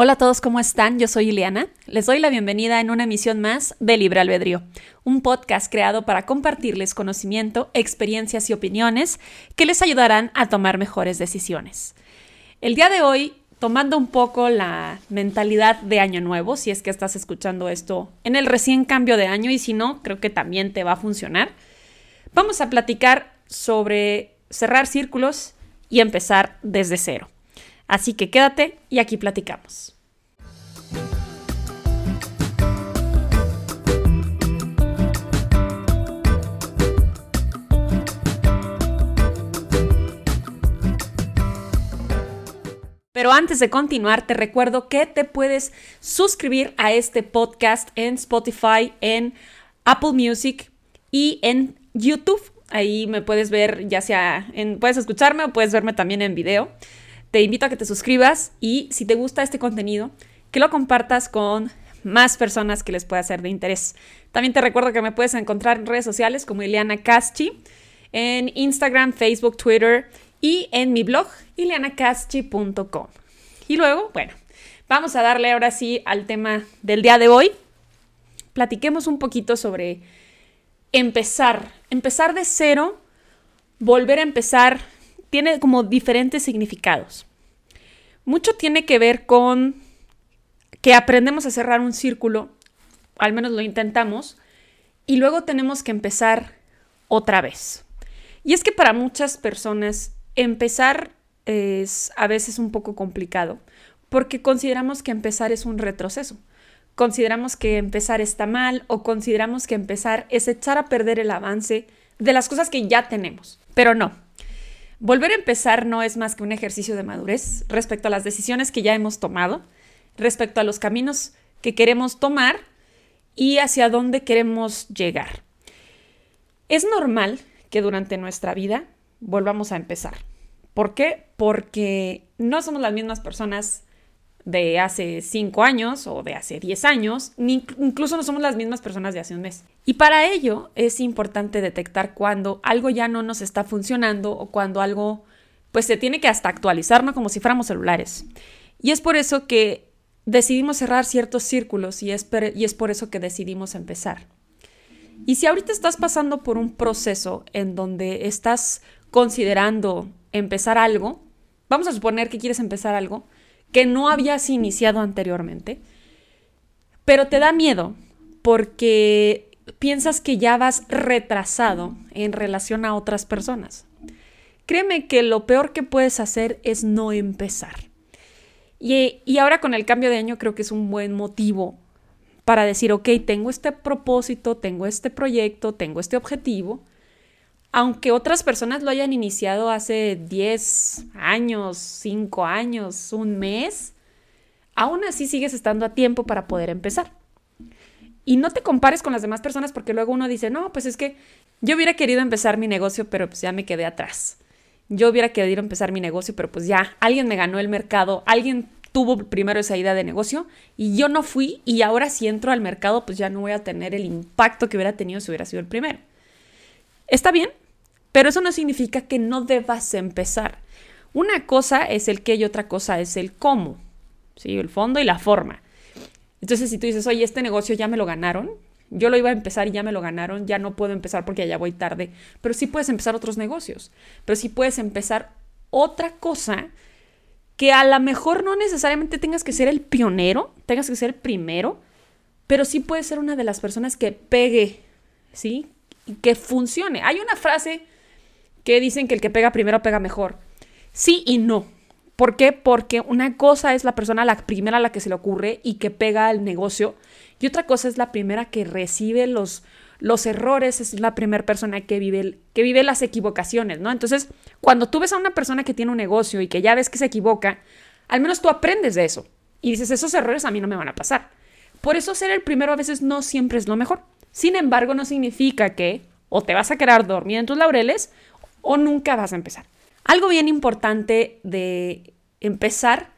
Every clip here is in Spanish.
Hola a todos, ¿cómo están? Yo soy Ileana. Les doy la bienvenida en una emisión más de Libre Albedrío, un podcast creado para compartirles conocimiento, experiencias y opiniones que les ayudarán a tomar mejores decisiones. El día de hoy, tomando un poco la mentalidad de Año Nuevo, si es que estás escuchando esto en el recién cambio de año y si no, creo que también te va a funcionar, vamos a platicar sobre cerrar círculos y empezar desde cero. Así que quédate y aquí platicamos. Pero antes de continuar, te recuerdo que te puedes suscribir a este podcast en Spotify, en Apple Music y en YouTube. Ahí me puedes ver, ya sea, en, puedes escucharme o puedes verme también en video. Te invito a que te suscribas y si te gusta este contenido, que lo compartas con más personas que les pueda ser de interés. También te recuerdo que me puedes encontrar en redes sociales como Ileana Caschi, en Instagram, Facebook, Twitter y en mi blog ileanacaschi.com. Y luego, bueno, vamos a darle ahora sí al tema del día de hoy. Platiquemos un poquito sobre empezar, empezar de cero, volver a empezar tiene como diferentes significados. Mucho tiene que ver con que aprendemos a cerrar un círculo, al menos lo intentamos, y luego tenemos que empezar otra vez. Y es que para muchas personas empezar es a veces un poco complicado, porque consideramos que empezar es un retroceso. Consideramos que empezar está mal o consideramos que empezar es echar a perder el avance de las cosas que ya tenemos. Pero no, Volver a empezar no es más que un ejercicio de madurez respecto a las decisiones que ya hemos tomado, respecto a los caminos que queremos tomar y hacia dónde queremos llegar. Es normal que durante nuestra vida volvamos a empezar. ¿Por qué? Porque no somos las mismas personas de hace 5 años o de hace 10 años, ni incluso no somos las mismas personas de hace un mes. Y para ello es importante detectar cuando algo ya no nos está funcionando o cuando algo pues se tiene que hasta actualizar, ¿no? Como si fuéramos celulares. Y es por eso que decidimos cerrar ciertos círculos y es, y es por eso que decidimos empezar. Y si ahorita estás pasando por un proceso en donde estás considerando empezar algo, vamos a suponer que quieres empezar algo, que no habías iniciado anteriormente, pero te da miedo porque piensas que ya vas retrasado en relación a otras personas. Créeme que lo peor que puedes hacer es no empezar. Y, y, ahora con el cambio de año creo que es un buen motivo para decir, ok, tengo este propósito, tengo este proyecto, tengo este objetivo, aunque otras personas lo hayan iniciado hace 10 años, 5 años, un mes, aún así sigues estando a tiempo para poder empezar. Y no te compares con las demás personas porque luego uno dice, no, pues es que yo hubiera querido empezar mi negocio, pero pues ya me quedé atrás. Yo hubiera querido empezar mi negocio, pero pues ya alguien me ganó el mercado, alguien tuvo primero esa idea de negocio y yo no fui y ahora si entro al mercado, pues ya no voy a tener el impacto que hubiera tenido si hubiera sido el primero. Está bien, pero eso no significa que no debas empezar. Una cosa es el qué y otra cosa es el cómo, ¿sí? el fondo y la forma. Entonces, si tú dices, oye, este negocio ya me lo ganaron, yo lo iba a empezar y ya me lo ganaron, ya no puedo empezar porque ya voy tarde, pero sí puedes empezar otros negocios, pero sí puedes empezar otra cosa que a lo mejor no necesariamente tengas que ser el pionero, tengas que ser primero, pero sí puedes ser una de las personas que pegue, ¿sí? Que funcione. Hay una frase que dicen que el que pega primero pega mejor. Sí y no. ¿Por qué? Porque una cosa es la persona la primera a la que se le ocurre y que pega el negocio y otra cosa es la primera que recibe los, los errores, es la primera persona que vive, que vive las equivocaciones, ¿no? Entonces, cuando tú ves a una persona que tiene un negocio y que ya ves que se equivoca, al menos tú aprendes de eso y dices, esos errores a mí no me van a pasar. Por eso ser el primero a veces no siempre es lo mejor. Sin embargo, no significa que o te vas a quedar dormida en tus laureles o nunca vas a empezar. Algo bien importante de empezar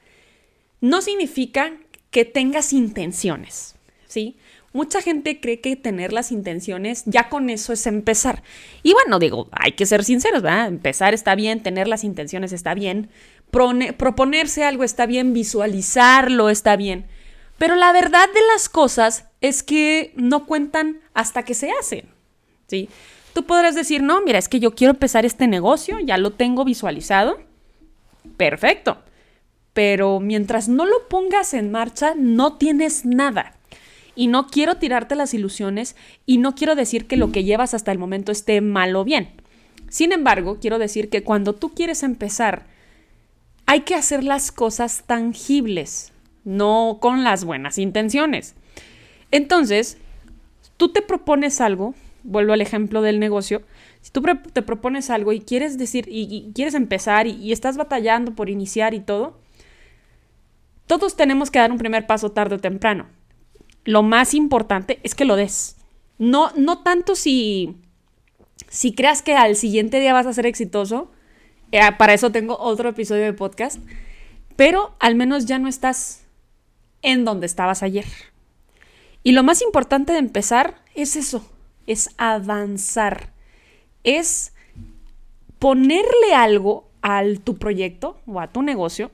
no significa que tengas intenciones, ¿sí? Mucha gente cree que tener las intenciones ya con eso es empezar. Y bueno, digo, hay que ser sinceros, ¿verdad? Empezar está bien, tener las intenciones está bien, proponerse algo está bien, visualizarlo está bien. Pero la verdad de las cosas es que no cuentan hasta que se hacen. ¿sí? Tú podrás decir, no, mira, es que yo quiero empezar este negocio, ya lo tengo visualizado. Perfecto. Pero mientras no lo pongas en marcha, no tienes nada. Y no quiero tirarte las ilusiones y no quiero decir que lo que llevas hasta el momento esté mal o bien. Sin embargo, quiero decir que cuando tú quieres empezar, hay que hacer las cosas tangibles, no con las buenas intenciones. Entonces, tú te propones algo, vuelvo al ejemplo del negocio, si tú te propones algo y quieres decir, y, quieres empezar y, estás batallando por iniciar y todo, todos tenemos que dar un primer paso tarde o temprano. Lo más importante es que lo des. No, no tanto si, si creas que al siguiente día vas a ser exitoso, eh, para eso tengo otro episodio de podcast, pero al menos ya no estás en donde estabas ayer. Y lo más importante de empezar es eso, es avanzar, es ponerle algo a tu proyecto o a tu negocio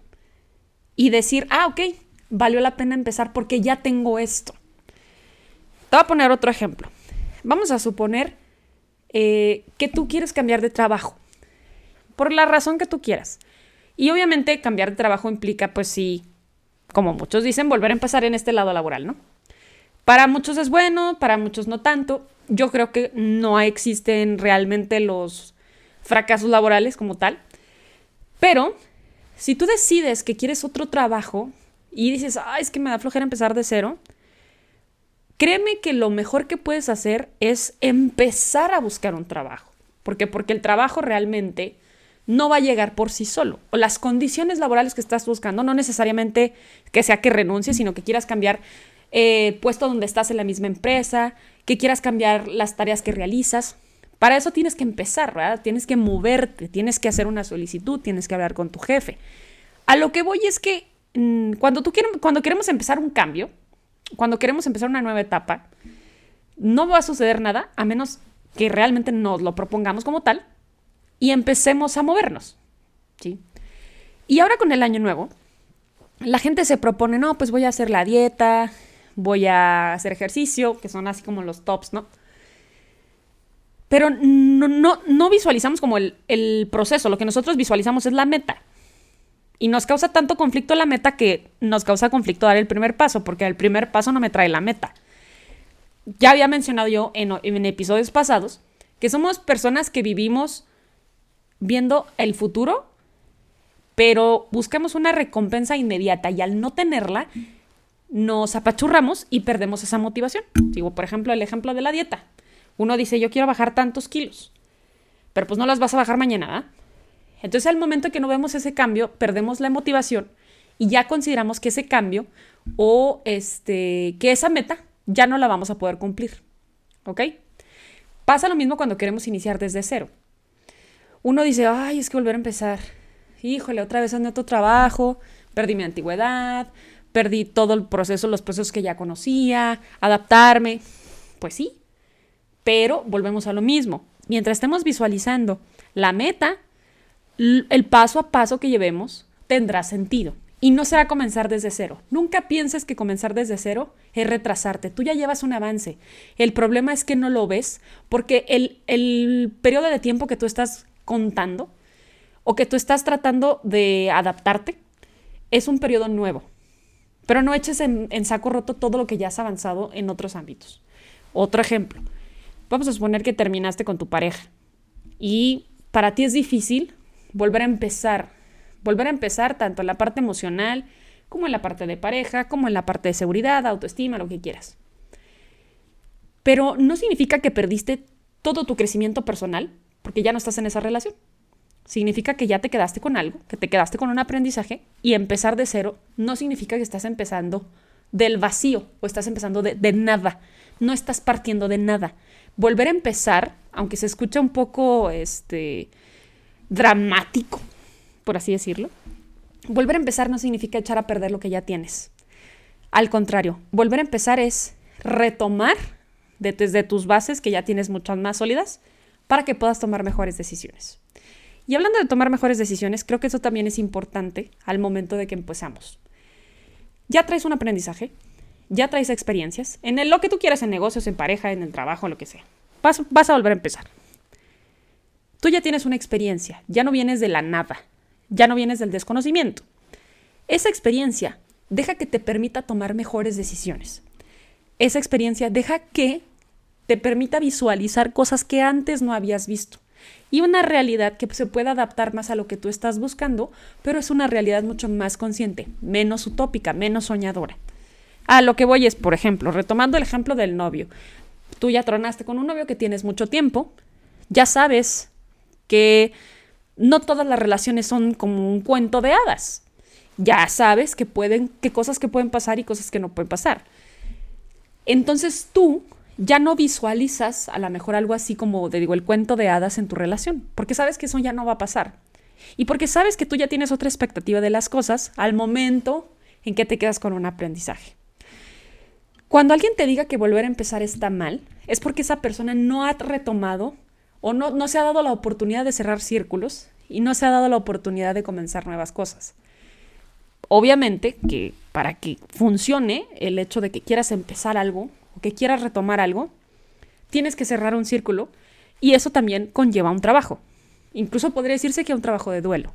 y decir, ah, ok, valió la pena empezar porque ya tengo esto. Te voy a poner otro ejemplo. Vamos a suponer eh, que tú quieres cambiar de trabajo, por la razón que tú quieras. Y obviamente cambiar de trabajo implica, pues sí, como muchos dicen, volver a empezar en este lado laboral, ¿no? Para muchos es bueno, para muchos no tanto. Yo creo que no existen realmente los fracasos laborales como tal. Pero si tú decides que quieres otro trabajo y dices, ah, es que me da flojera empezar de cero, créeme que lo mejor que puedes hacer es empezar a buscar un trabajo. ¿Por qué? Porque el trabajo realmente no va a llegar por sí solo. O las condiciones laborales que estás buscando, no necesariamente que sea que renuncies, sino que quieras cambiar eh, puesto donde estás en la misma empresa, que quieras cambiar las tareas que realizas. Para eso tienes que empezar, ¿verdad? Tienes que moverte, tienes que hacer una solicitud, tienes que hablar con tu jefe. A lo que voy es que mm, cuando, tú cuando queremos empezar un cambio, cuando queremos empezar una nueva etapa, no va a suceder nada a menos que realmente nos lo propongamos como tal y empecemos a movernos. ¿sí? Y ahora con el año nuevo, la gente se propone, no, pues voy a hacer la dieta, voy a hacer ejercicio, que son así como los tops, ¿no? Pero no, no, no visualizamos como el, el, proceso, lo que nosotros visualizamos es la meta. Y nos causa tanto conflicto la meta que nos causa conflicto dar el primer paso, porque el primer paso no me trae la meta. Ya había mencionado yo en, en episodios pasados que somos personas que vivimos viendo el futuro, pero buscamos una recompensa inmediata y al no tenerla, nos apachurramos y perdemos esa motivación. Digo, por ejemplo, el ejemplo de la dieta. Uno dice, yo quiero bajar tantos kilos, pero pues no las vas a bajar mañana. Entonces, al momento que no vemos ese cambio, perdemos la motivación y ya consideramos que ese cambio o este, que esa meta ya no la vamos a poder cumplir. ¿Ok? Pasa lo mismo cuando queremos iniciar desde cero. Uno dice, ay, es que volver a empezar. Híjole, otra vez ando otro trabajo, perdí mi antigüedad, perdí todo el proceso, los procesos que ya conocía, adaptarme. Pues sí, pero volvemos a lo mismo. Mientras estemos visualizando la meta, el paso a paso que llevemos tendrá sentido. Y no será comenzar desde cero. Nunca pienses que comenzar desde cero es retrasarte. Tú ya llevas un avance. El problema es que no lo ves porque el, el periodo de tiempo que tú estás contando o que tú estás tratando de adaptarte es un periodo nuevo. Pero no eches en, saco roto todo lo que ya has avanzado en otros ámbitos. Otro ejemplo. Vamos a suponer que terminaste con tu pareja y para ti es difícil volver a empezar. Volver a empezar tanto en la parte emocional como en la parte de pareja, como en la parte de seguridad, autoestima, lo que quieras. Pero no significa que perdiste todo tu crecimiento personal porque ya no estás en esa relación. Significa que ya te quedaste con algo, que te quedaste con un aprendizaje y empezar de cero no significa que estás empezando del vacío o estás empezando de, nada. No estás partiendo de nada. Volver a empezar, aunque se escucha un poco este, dramático, por así decirlo, volver a empezar no significa echar a perder lo que ya tienes. Al contrario, volver a empezar es retomar desde tus bases que ya tienes muchas más sólidas para que puedas tomar mejores decisiones. Y hablando de tomar mejores decisiones, creo que eso también es importante al momento de que empezamos. Ya traes un aprendizaje, ya traes experiencias, en lo que tú quieras, en negocios, en pareja, en el trabajo, lo que sea. Vas, vas a volver a empezar. Tú ya tienes una experiencia, ya no vienes de la nada, ya no vienes del desconocimiento. Esa experiencia deja que te permita tomar mejores decisiones. Esa experiencia deja que te permita visualizar cosas que antes no habías visto. Y una realidad que se pueda adaptar más a lo que tú estás buscando, pero es una realidad mucho más consciente, menos utópica, menos soñadora. A lo que voy es, por ejemplo, retomando el ejemplo del novio. Tú ya tronaste con un novio que tienes mucho tiempo, ya sabes que no todas las relaciones son como un cuento de hadas. Ya sabes que pueden, qué cosas que pueden pasar y cosas que no pueden pasar. Entonces tú ya no visualizas a lo mejor algo así como, te digo, el cuento de hadas en tu relación, porque sabes que eso ya no va a pasar. Y porque sabes que tú ya tienes otra expectativa de las cosas al momento en que te quedas con un aprendizaje. Cuando alguien te diga que volver a empezar está mal, es porque esa persona no ha retomado o no, no se ha dado la oportunidad de cerrar círculos y no se ha dado la oportunidad de comenzar nuevas cosas. Obviamente que para que funcione el hecho de que quieras empezar algo o que quieras retomar algo, tienes que cerrar un círculo y eso también conlleva un trabajo. Incluso podría decirse que un trabajo de duelo.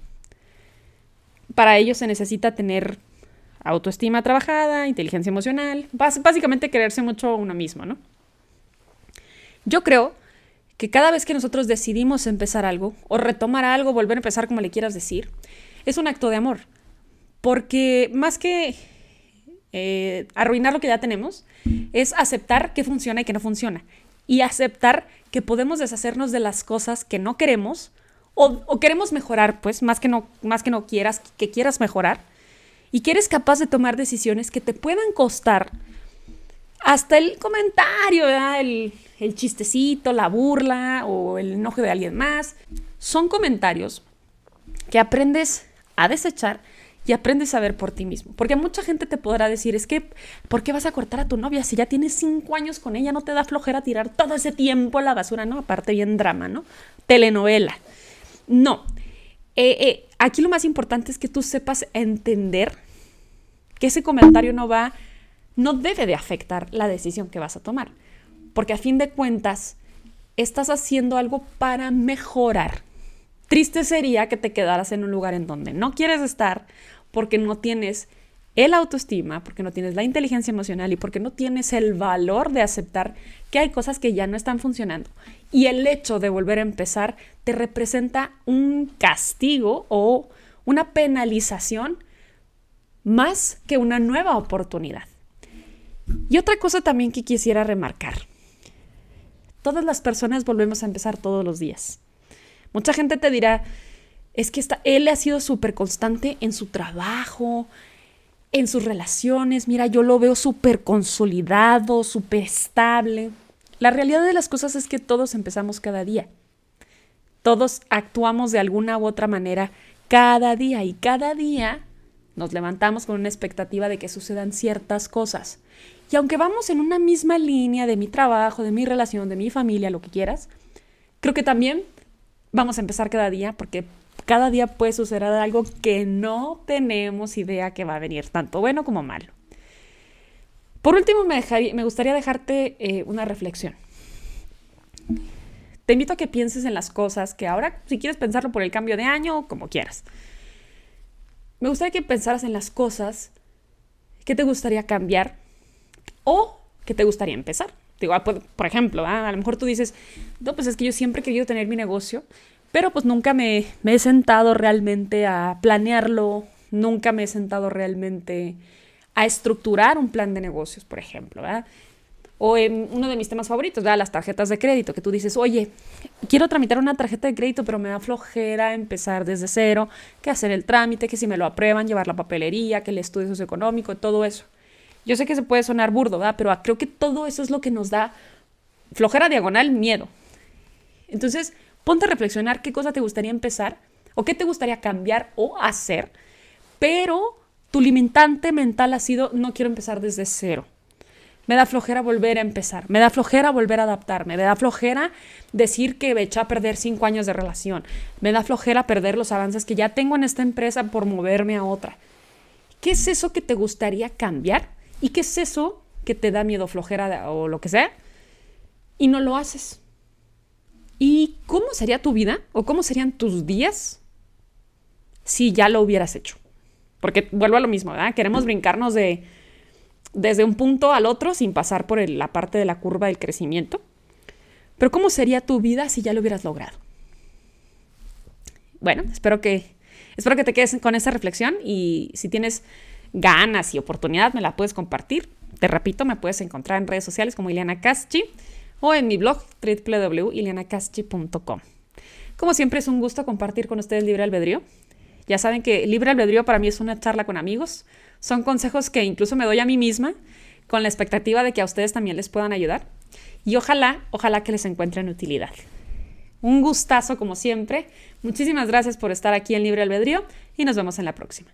Para ello se necesita tener autoestima trabajada, inteligencia emocional, básicamente quererse mucho uno mismo, ¿no? Yo creo que cada vez que nosotros decidimos empezar algo o retomar algo, volver a empezar como le quieras decir, es un acto de amor. Porque más que eh, arruinar lo que ya tenemos, es aceptar que funciona y que no funciona. Y aceptar que podemos deshacernos de las cosas que no queremos o, queremos mejorar, pues, más que, no, más que no quieras, que quieras mejorar. Y que eres capaz de tomar decisiones que te puedan costar hasta el comentario, el, el chistecito, la burla o el enojo de alguien más. Son comentarios que aprendes a desechar y aprendes a ver por ti mismo. Porque mucha gente te podrá decir, es que, ¿por qué vas a cortar a tu novia si ya tienes cinco años con ella? No te da flojera tirar todo ese tiempo a la basura, ¿no? Aparte bien drama, ¿no? Telenovela. No. Eh, eh, aquí lo más importante es que tú sepas entender que ese comentario no va, no debe de afectar la decisión que vas a tomar porque a fin de cuentas estás haciendo algo para mejorar. Triste sería que te quedaras en un lugar en donde no quieres estar porque no tienes el autoestima, porque no tienes la inteligencia emocional y porque no tienes el valor de aceptar que hay cosas que ya no están funcionando. Y el hecho de volver a empezar te representa un castigo o una penalización más que una nueva oportunidad. Y otra cosa también que quisiera remarcar Todas las personas volvemos a empezar todos los días. Mucha gente te dirá, es que está, él ha sido súper constante en su trabajo, en sus relaciones. Mira, yo lo veo súper consolidado, súper estable. La realidad de las cosas es que todos empezamos cada día. Todos actuamos de alguna u otra manera cada día y cada día nos levantamos con una expectativa de que sucedan ciertas cosas. Y aunque vamos en una misma línea de mi trabajo, de mi relación, de mi familia, lo que quieras, creo que también vamos a empezar cada día porque cada día puede suceder algo que no tenemos idea que va a venir, tanto bueno como malo. Por último, me, gustaría dejarte eh, una reflexión. Te invito a que pienses en las cosas que ahora, si quieres pensarlo por el cambio de año, como quieras. Me gustaría que pensaras en las cosas que te gustaría cambiar o que te gustaría empezar. Ah, por, ejemplo, ah, a lo mejor tú dices, no, pues es que yo siempre he querido tener mi negocio, pero pues nunca me, he sentado realmente a planearlo, nunca me he sentado realmente a estructurar un plan de negocios, por ejemplo, O en uno de mis temas favoritos, las tarjetas de crédito, que tú dices, oye, quiero tramitar una tarjeta de crédito, pero me da flojera empezar desde cero, que hacer el trámite, que si me lo aprueban, llevar la papelería, que el estudio socioeconómico, todo eso. Yo sé que se puede sonar burdo, ¿verdad? Pero creo que todo eso es lo que nos da flojera diagonal, miedo. Entonces, ponte a reflexionar qué cosa te gustaría empezar o qué te gustaría cambiar o hacer, pero tu limitante mental ha sido no quiero empezar desde cero. Me da flojera volver a empezar. Me da flojera volver a adaptarme. Me da flojera decir que me eché a perder cinco años de relación. Me da flojera perder los avances que ya tengo en esta empresa por moverme a otra. ¿Qué es eso que te gustaría cambiar? ¿Y qué es eso que te da miedo, flojera o lo que sea? Y no lo haces. ¿Y cómo sería tu vida o cómo serían tus días si ya lo hubieras hecho? Porque vuelvo a lo mismo, ¿verdad? Queremos brincarnos de desde un punto al otro sin pasar por la parte de la curva del crecimiento. Pero ¿cómo sería tu vida si ya lo hubieras logrado? Bueno, espero que, espero que te quedes con esa reflexión y si tienes ganas y oportunidad me la puedes compartir. Te repito, me puedes encontrar en redes sociales como Ileana Caschi o en mi blog www.ilianacaschi.com. Como siempre es un gusto compartir con ustedes Libre Albedrío. Ya saben que Libre Albedrío para mí es una charla con amigos son consejos que incluso me doy a mí misma con la expectativa de que a ustedes también les puedan ayudar. Y ojalá, ojalá que les encuentren utilidad. Un gustazo como siempre. Muchísimas gracias por estar aquí en Libre Albedrío y nos vemos en la próxima.